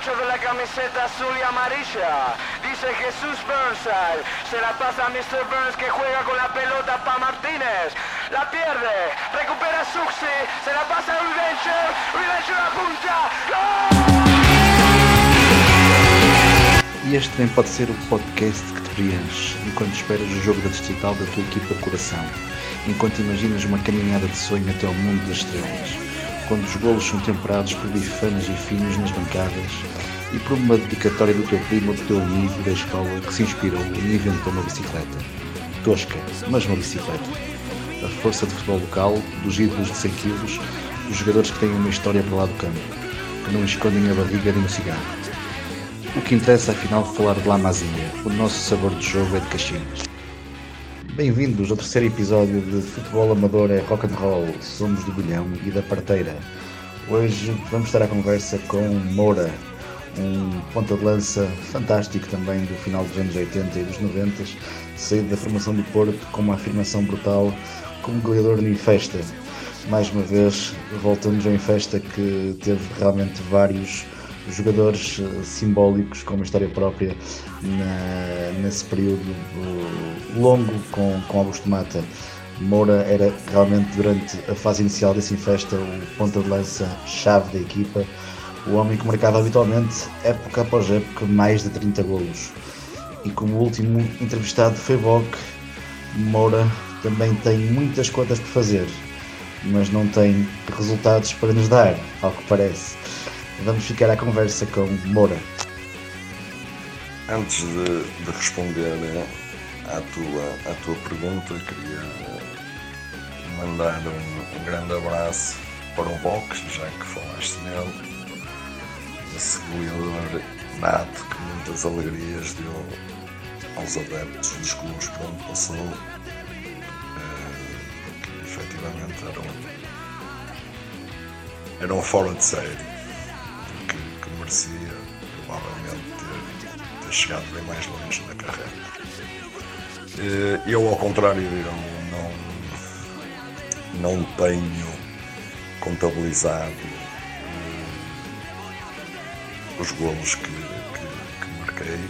8 de la camiseta azul y amarilla. Dice Jesús Burnside. Se la pasa a Mr. Burns que juega con la pelota para Martínez. La pierde. Recupera Suxi. Se la pasa a Rivencher. Rivencher apunta. E este também pode ser o podcast que te preenche enquanto esperas o jogo da distrital da tua equipa coração, enquanto imaginas uma caminhada de sonho até ao mundo das estrelas, quando os golos são temperados por bifanas e finos nas bancadas e por uma dedicatória do teu primo do teu amigo da escola que se inspirou e inventou uma bicicleta. Tosca, mas uma bicicleta. A força de futebol local, dos ídolos de 100 kg, dos jogadores que têm uma história para lá do campo, que não escondem a barriga nem o cigarro. O que interessa afinal falar de La Masia, o nosso sabor de jogo é de Caxinas. Bem-vindos ao terceiro episódio de Futebol Amador é Rock and Roll, somos do Bilhão e da Parteira. Hoje vamos estar à conversa com Moura, um ponta de lança fantástico também do final dos anos 80 e dos 90, saído da formação do Porto com uma afirmação brutal como goleador no Infesta. Mais uma vez, voltamos ao Infesta que teve realmente vários jogadores eh, simbólicos com uma história própria na, nesse período longo com, com Augusto Mata. Moura era realmente durante a fase inicial desse festa o ponta de lança chave da equipa, o homem que marcava habitualmente, época após época, mais de 30 golos. E como último entrevistado foi Bock, Moura também tem muitas contas por fazer, mas não tem resultados para nos dar, ao que parece. Vamos ficar à conversa com Moura. Antes de, de responder à tua, à tua pergunta, queria mandar um, um grande abraço para o Box, já que falaste nele, esse goleador nato que muitas alegrias deu aos adeptos dos clubes por onde passou, que efetivamente eram, eram fora de série merecia provavelmente ter, ter chegado bem mais longe na carreira. Eh, eu, ao contrário dele, não, não tenho contabilizado uh, os golos que, que, que marquei.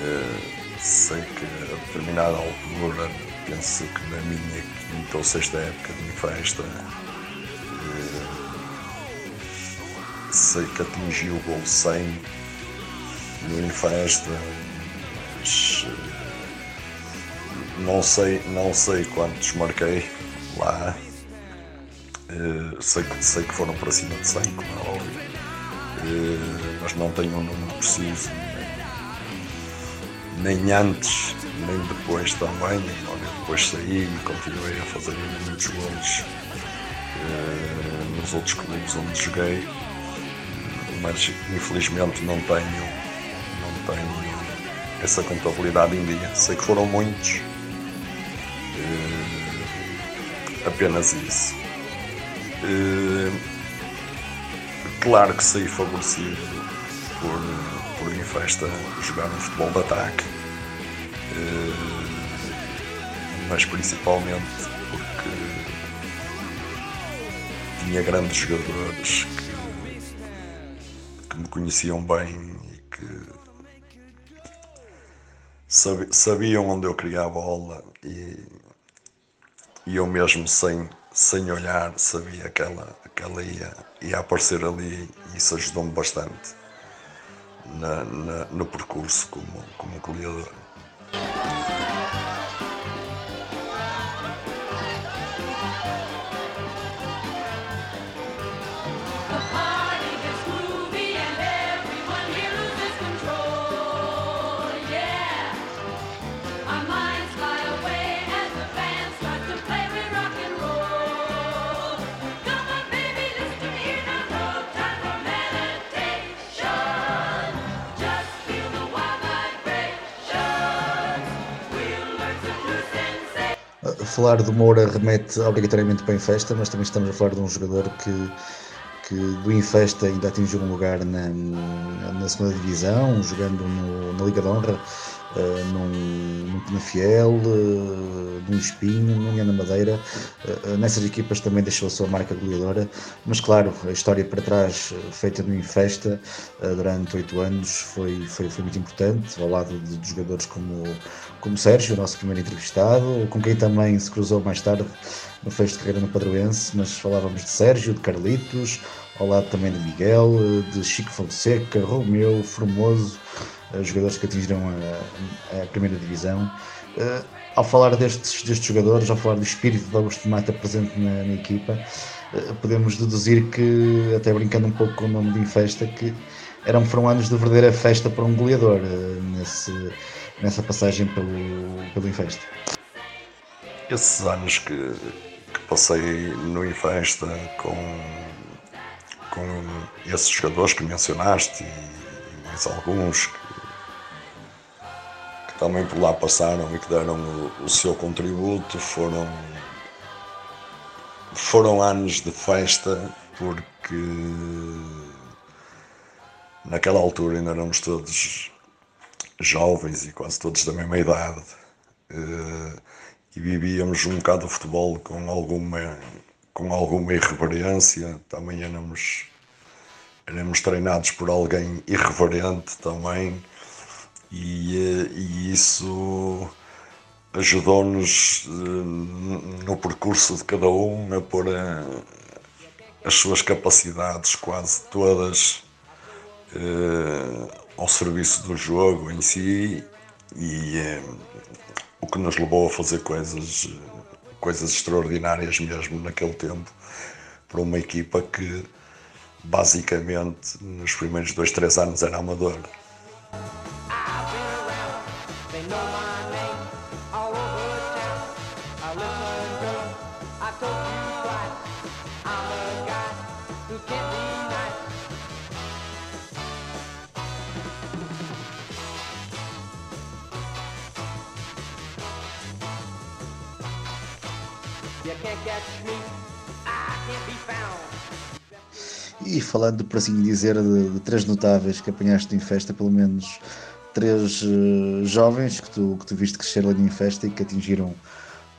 Uh, sei que a determinada altura, penso que na minha quinta ou sexta época de festa, sei que atingiu o gol 100 no Infesta, mas eh, não sei, não sei quantos marquei lá. Uh, sei, que, sei que foram para cima de 100, como é óbvio, uh, mas não tenho um número preciso, nem, antes, nem depois também. Depois saí e continuei a fazer muitos gols nos outros clubes onde joguei mas infelizmente não tenho, não tenho essa contabilidade em dia. Sei que foram muitos, uh, apenas isso. Uh, claro que saí favorecido por, por em festa jogar um futebol de ataque, uh, mas principalmente porque tinha grandes jogadores me conheciam bem e que sabiam onde eu queria a bola e, e eu mesmo sem, sem olhar sabia que ela, que ela ia, ia aparecer ali e isso ajudou-me bastante na, na, no percurso como, como goleador. Falar do Moura remete obrigatoriamente para o Infesta, mas também estamos a falar de um jogador que, que do Infesta ainda atingiu um lugar na, na segunda divisão, jogando no, na Liga de Honra, uh, num, num Penafiel, uh, num Espinho, num União Madeira. Uh, nessas equipas também deixou a sua marca goleadora, mas claro, a história para trás, feita no Infesta durante oito anos, foi, foi, foi muito importante, ao lado de, de jogadores como, como Sérgio, o nosso primeiro entrevistado, com quem também se cruzou mais tarde no fecho de carreira no Padroense, mas falávamos de Sérgio, de Carlitos, ao lado também de Miguel, de Chico Fonseca, Romeu, Formoso, eh, jogadores que atingiram a, a primeira divisão. Uh, ao falar destes, destes jogadores, ao falar do espírito de Augusto Mata presente na, na equipa, uh, podemos deduzir que, até brincando um pouco com o nome de Infesta, que eram, foram anos de verdadeira festa para um goleador uh, nesse, nessa passagem pelo, pelo Infesta. Esses anos que, que passei no Infesta com, com esses jogadores que mencionaste e mais alguns também por lá passaram e que deram o, o seu contributo. Foram, foram anos de festa porque naquela altura ainda éramos todos jovens e quase todos da mesma idade eh, e vivíamos um bocado o futebol com alguma, com alguma irreverência, também éramos, éramos treinados por alguém irreverente também e, eh, e isso ajudou-nos eh, no percurso de cada um a pôr a, eh, as suas capacidades quase todas ao serviço do jogo em si e o que nos levou a fazer coisas coisas extraordinárias mesmo naquele tempo para uma equipa que basicamente nos primeiros dois, três anos era amadora. E falando, por assim dizer, de, de três notáveis que apanhaste em festa, pelo menos três uh, jovens que tu, que tu viste crescer ali em festa e que atingiram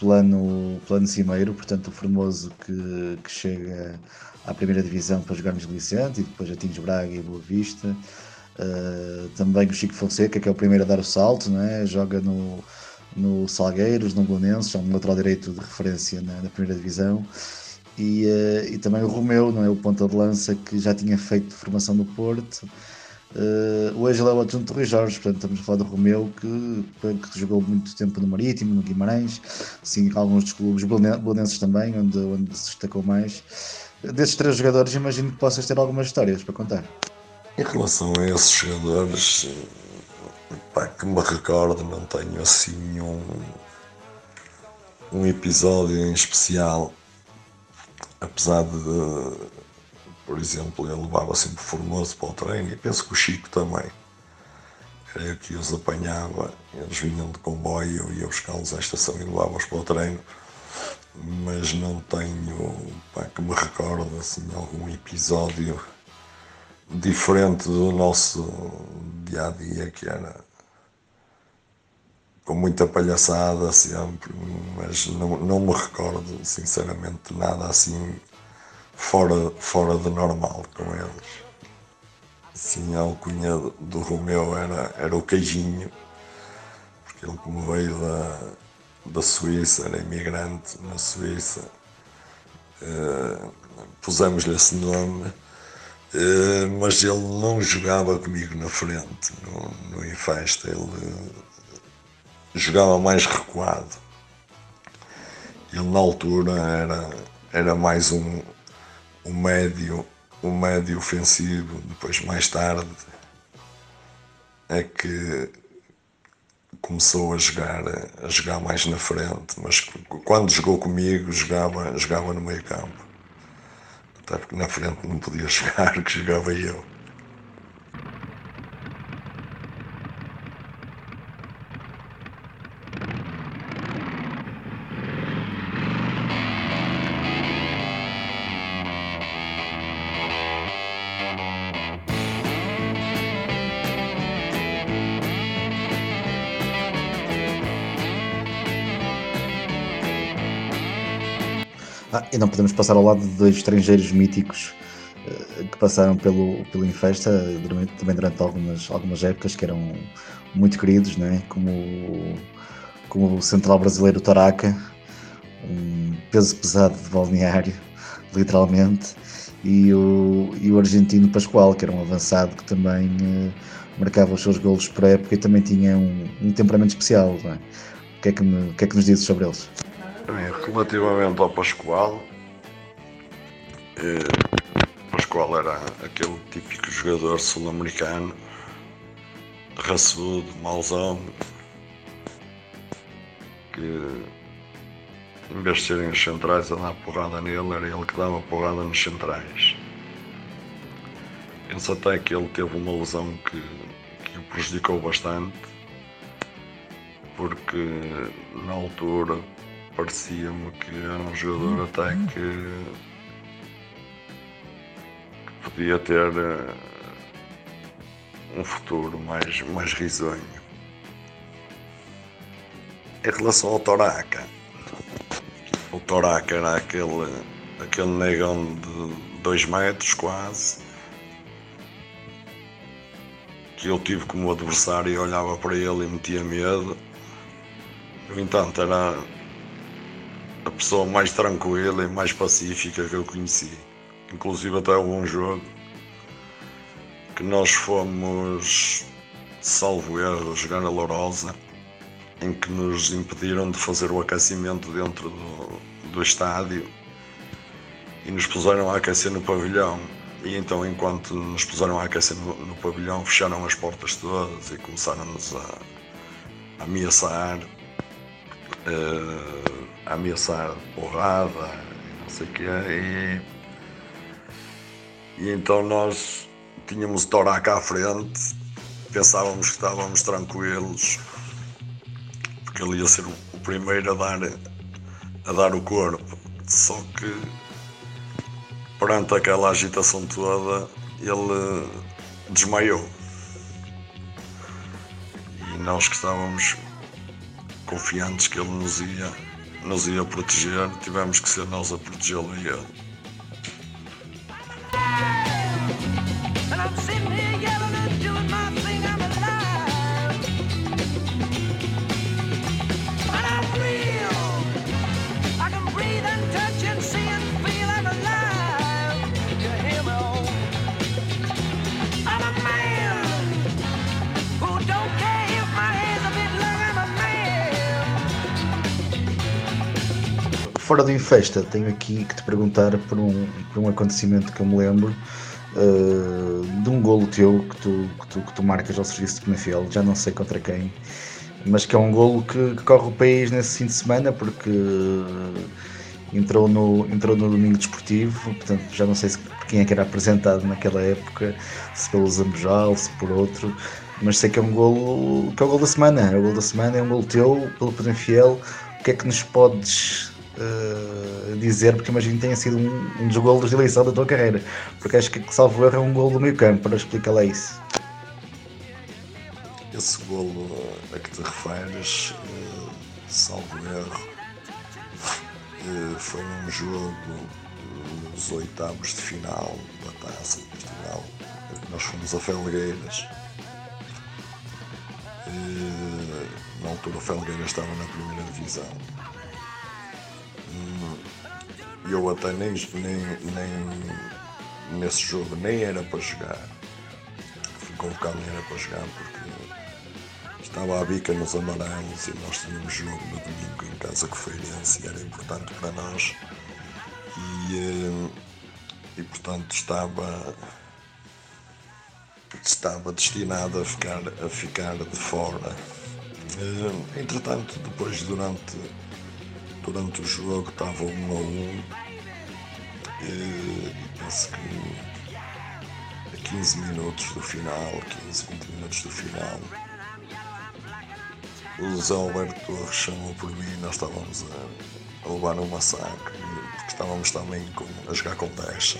plano, plano cimeiro, portanto o Formoso que, que chega à primeira divisão para jogar nos Licente e depois atinge Braga e Boa Vista. Uh, também o Chico Fonseca, que é o primeiro a dar o salto, não é? joga no, no Salgueiros, no Belenenses, é um lateral direito de referência na, na primeira divisão. E, uh, e, também o Romeu, não é? o ponta de lança que já tinha feito formação no Porto. Hoje ele é o adjunto do Rui Jorge, portanto estamos a falar do Romeu que, que jogou muito tempo no Marítimo, no Guimarães, sim, alguns dos clubes belenenses também, onde, onde se destacou mais. Desses três jogadores imagino que possas ter algumas histórias para contar. Em relação a esses jogadores, pá, que me recordo, não tenho assim um, um episódio em especial, apesar de, por exemplo, ele levava sempre Formoso para o treino e penso que o Chico também. Era eu que os apanhava, eles vinham de comboio, eu ia buscá-los à estação e levava-os para o treino, mas não tenho, pá, que me recordo assim, algum episódio diferente do nosso dia a dia, que era com muita palhaçada sempre, mas não, não me recordo, sinceramente, nada assim fora, fora do normal com eles. Sim, a alcunha do Romeu era, era o queijinho, porque ele como veio da, da Suíça, era imigrante na Suíça, uh, pusemos-lhe esse nome, uh, mas ele não jogava comigo na frente, no, no Infesta, ele jogava mais recuado. Ele na altura era, era mais um, um médio, um médio ofensivo, depois mais tarde é que começou a jogar, a jogar mais na frente, mas quando jogou comigo jogava, jogava no meio campo. Até porque na frente não podia jogar, que jogava eu. E não podemos passar ao lado de dois estrangeiros míticos uh, que passaram pelo, pelo Infesta também durante algumas, algumas épocas que eram muito queridos, né? como, como o central brasileiro Toraca, um peso pesado de balneário, literalmente, e o, e o argentino Pascoal, que era um avançado que também uh, marcava os seus golos por época e também tinha um, um temperamento especial. É? O, que é que me, o que é que nos dizes sobre eles? Relativamente ao Pascoal, eh, Pascoal era aquele típico jogador sul-americano, raçudo, mauzão, que em vez de serem os centrais a dar porrada nele, era ele que dava porrada nos centrais. Penso até que ele teve uma lesão que, que o prejudicou bastante, porque na altura parecia-me que era um jogador até que, que podia ter uh, um futuro mais, mais risonho. Em relação ao Toraca, o Toraca era aquele, aquele negão de 2 metros quase, que eu tive como adversário e olhava para ele e metia medo. No entanto, era a pessoa mais tranquila e mais pacífica que eu conheci. Inclusive até houve um jogo que nós fomos, salvo erro, jogar a Lourosa, em que nos impediram de fazer o aquecimento dentro do, do estádio e nos puseram a aquecer no pavilhão. E então, enquanto nos puseram a aquecer no, no pavilhão, fecharam as portas todas e começaram-nos a, a ameaçar. Uh, ameaçar porrada, não sei o quê, e, e então nós tínhamos o Toraca à frente, pensávamos que estávamos tranquilos, porque ele ia ser o primeiro a dar, a dar o corpo, só que perante aquela agitação toda ele desmaiou. E nós que estávamos confiantes que ele nos ia nos ia proteger, tivemos que ser nós a protegê-lo a ele. Fora do Infesta, tenho aqui que te perguntar por um, por um acontecimento que eu me lembro uh, de um golo teu que tu, que tu, que tu marcas ao serviço de Penafiel, já não sei contra quem, mas que é um golo que, que corre o país nesse fim de semana porque uh, entrou, no, entrou no domingo desportivo, portanto já não sei se quem é que era apresentado naquela época, se pelo Zambojal, se por outro, mas sei que é um golo que é o golo da semana, é o golo da semana, é um golo teu pelo Penafiel. O que é que nos podes uh, dizer, porque imagino que tenha sido um, um dos golos de eleição da tua carreira, porque acho que salvo erro é um gol do meio campo, para explicar lá isso. Esse golo a que te referes, uh, salvo erro, uh, foi um jogo nos oitavos de final da Taça de Portugal, nós fomos a Felgueiras. Na altura o Felgueiras estava na primeira divisão e eu até nem, nem, nem nesse jogo nem era para jogar. Fui convocado nem era para jogar porque estava a bica nos amarelos e nós tínhamos jogo no domingo em casa o Feirense e era importante para nós. E, eh, e portanto estava estava destinado a ficar, a ficar de fora. Eh, entretanto, depois durante durante o jogo estava um a um. E penso que a 15 minutos do final, 15, 20 minutos do final, o Zé Alberto Torres chamou por mim nós estávamos a, a levar um massacre, porque estávamos também com, a jogar com 10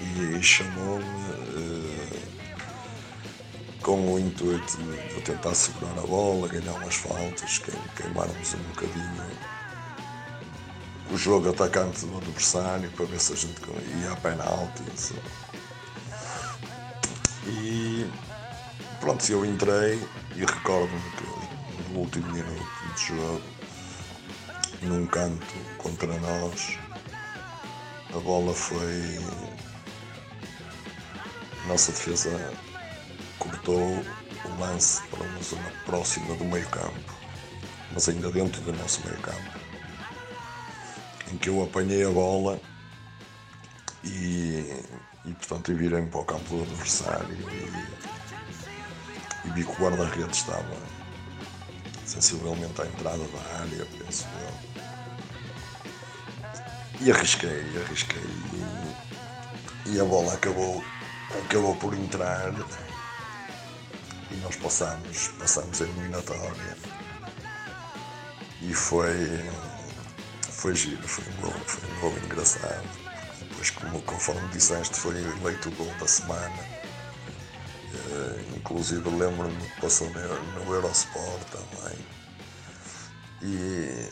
e, e chamou-me com o intuito de, tentar segurar a bola, ganhar umas faltas, queimarmos um bocadinho o jogo atacante do adversário para ver se a gente ia a penalti. Assim. E pronto, eu entrei e recordo-me que no último minuto de jogo, num canto contra nós, a bola foi. Nossa defesa cortou o lance para uma zona próxima do meio campo, mas ainda dentro do nosso meio campo, em que eu apanhei a bola e, e portanto eu virei-me para o campo do adversário e, e vi que o guarda-redes estava sensivelmente à entrada da área, penso eu. E arrisquei, arrisquei e, e a bola acabou, acabou por entrar e nós passamos, passamos a eliminatória e foi, foi giro, foi um gol, foi um gol engraçado. Depois, como, conforme disseste, foi eleito o gol da semana. Uh, inclusive lembro-me que passou no, no Eurosport também. E,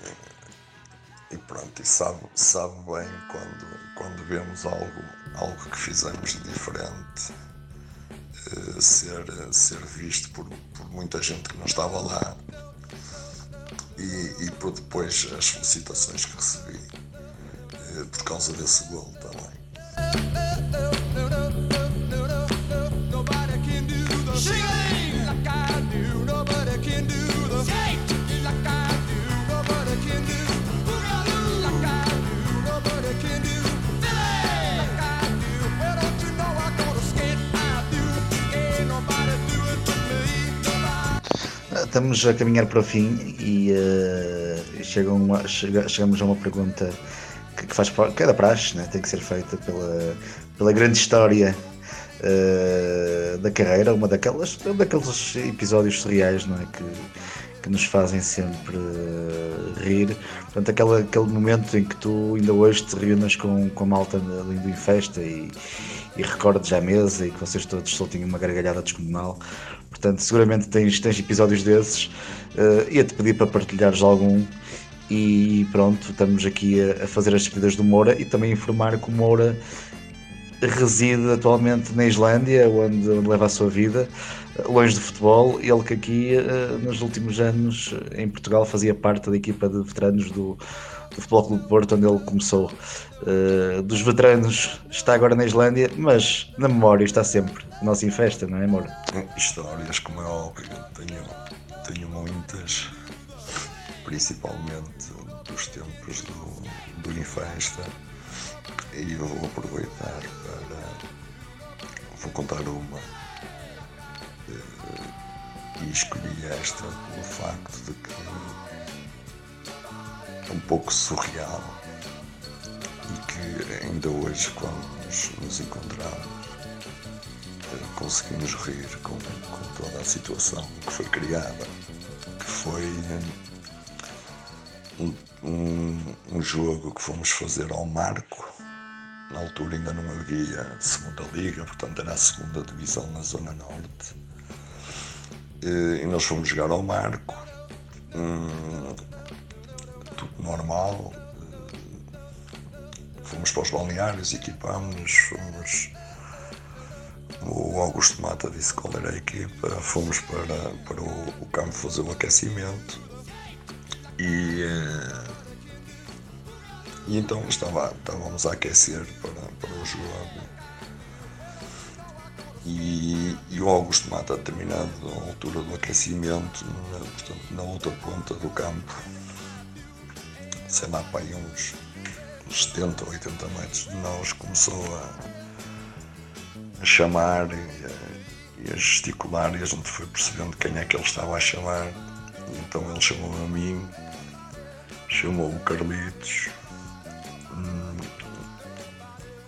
e pronto, e sabe, sabe bem quando, quando vemos algo, algo que fizemos de diferente ser, ser visto por, por muita gente que não estava lá e, e por depois as felicitações que recebi uh, por causa desse gol também. Estamos a caminhar para o fim e uh, uma, chega, chegamos a uma pergunta que, que faz que é da praxe, né? tem que ser feita pela, pela grande história uh, da carreira, uma daquelas, um daqueles episódios surreais não é? que, que nos fazem sempre uh, rir. Portanto, aquele, aquele momento em que tu ainda hoje te reúnas com, com a malta lindo em festa e, e recordes à mesa e que vocês todos soltem uma gargalhada descomunal. Portanto, seguramente tens, tens episódios desses. Uh, Ia-te pedir para partilhares algum. E pronto, estamos aqui a, a fazer as despedidas do Moura e também informar que o Moura reside atualmente na Islândia, onde, leva a sua vida, longe do futebol. Ele que aqui, uh, nos últimos anos, em Portugal, fazia parte da equipa de veteranos do Futebol Clube Porto, onde ele começou. Uh, dos veteranos está agora na Islândia, mas na memória está sempre. Nossa em festa, não é, amor? Histórias, como é óbvio, tenho, tenho muitas, principalmente dos tempos do, do Infesta, e eu vou aproveitar para. Vou contar uma. Uh, e escolhi esta pelo facto de que é um pouco surreal e que ainda hoje, quando nos, nos encontramos, conseguimos rir com, com, toda a situação que foi criada, que foi um, um, um, jogo que fomos fazer ao Marco. Na altura ainda não havia segunda liga, portanto era a segunda divisão na Zona Norte. E, e nós fomos jogar ao Marco. Hum, normal. Fomos para os balneários, equipámos, fomos. O Augusto Mata disse qual era a equipa, fomos para, para o, o campo fazer o aquecimento e, e então estava, estávamos a aquecer para, para o jogo e, e, o Augusto Mata, a altura do aquecimento, na, portanto, na outra ponta do campo, sei lá, para aí uns, uns 70 ou 80 metros de nós, começou a, a chamar e a, e a, gesticular e a gente foi percebendo quem é que ele estava a chamar. Então ele chamou a mim, chamou o Carlitos hum,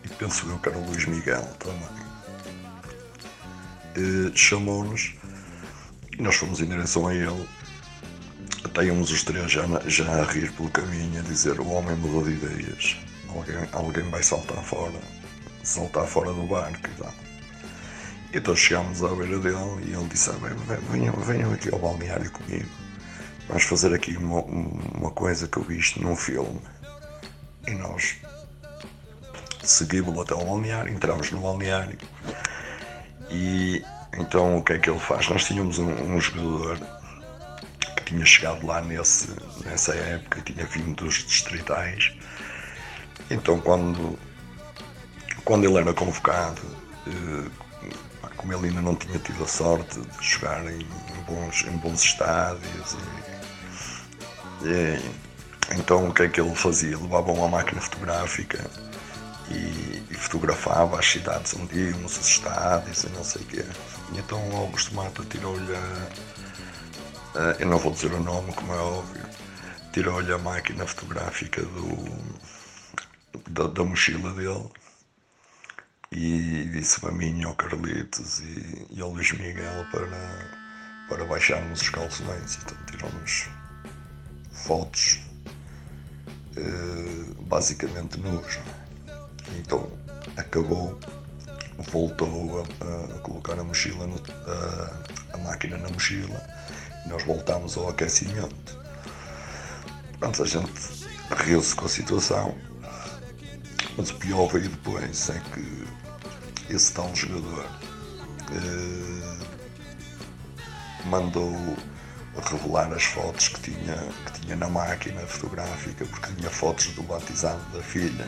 e penso eu que era o Luís Miguel também. Chamou-nos e nós fomos em direção a ele até íamos os três já, já a rir pelo caminho, a dizer o homem mudou de ideias, alguém, alguém vai saltar fora, saltar fora do barco e tal. Então chegámos à beira dele e ele disse, ah, venham, venham aqui ao balneário comigo, vamos fazer aqui uma, uma coisa que eu vi isto num filme. e nós seguimos até o balneário, entramos no balneário e então o que é que ele faz? Nós tínhamos um, um jogador tinha chegado lá nesse, nessa época, tinha vindo dos distritais. Então quando, quando ele era convocado, eh, como ele ainda não tinha tido a sorte de jogar em, bons, em bons estádios, e, e, então o que é que ele fazia? Levava uma máquina fotográfica e, e fotografava as cidades onde íamos, os estádios e não sei o quê. E então Augusto Mata tirou-lhe, a, eu não vou dizer o nome, como é óbvio, tirou-lhe a máquina fotográfica do, da, da mochila dele e disse-me a mim, ao Carlitos e, e ao Luís Miguel para, para baixarmos os calções. Então tiramos fotos eh, basicamente nus. Então acabou, voltou a, a colocar a mochila, no, a, a, máquina na mochila nós voltámos ao aquecimento. Pronto, a gente riu-se com a situação, mas o pior veio depois, é que esse tal jogador eh, mandou revelar as fotos que tinha, que tinha na máquina fotográfica, porque tinha fotos do batizado da filha.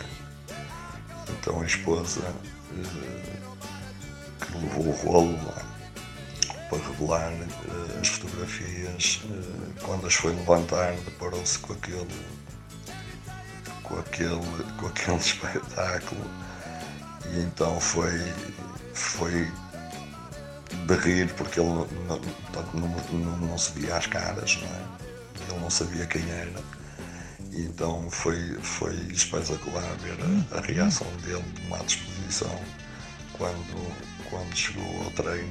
Então a esposa eh, que levou o rolo lá, revelar eh, as fotografias, eh, quando as foi levantar, deparou-se com aquele, com aquele, com aquele espetáculo e então foi, foi de rir porque ele não, não, não, não se via as caras, não é? Ele não sabia quem era. E então foi, foi espetacular ver a, a reação dele numa disposição quando, quando chegou ao treino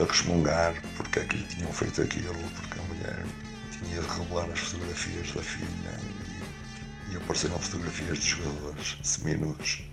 a resmungar porque é que lhe tinham feito aquilo, porque a mulher tinha de revelar as fotografias da filha e, e apareceram fotografias de jogadores seminudos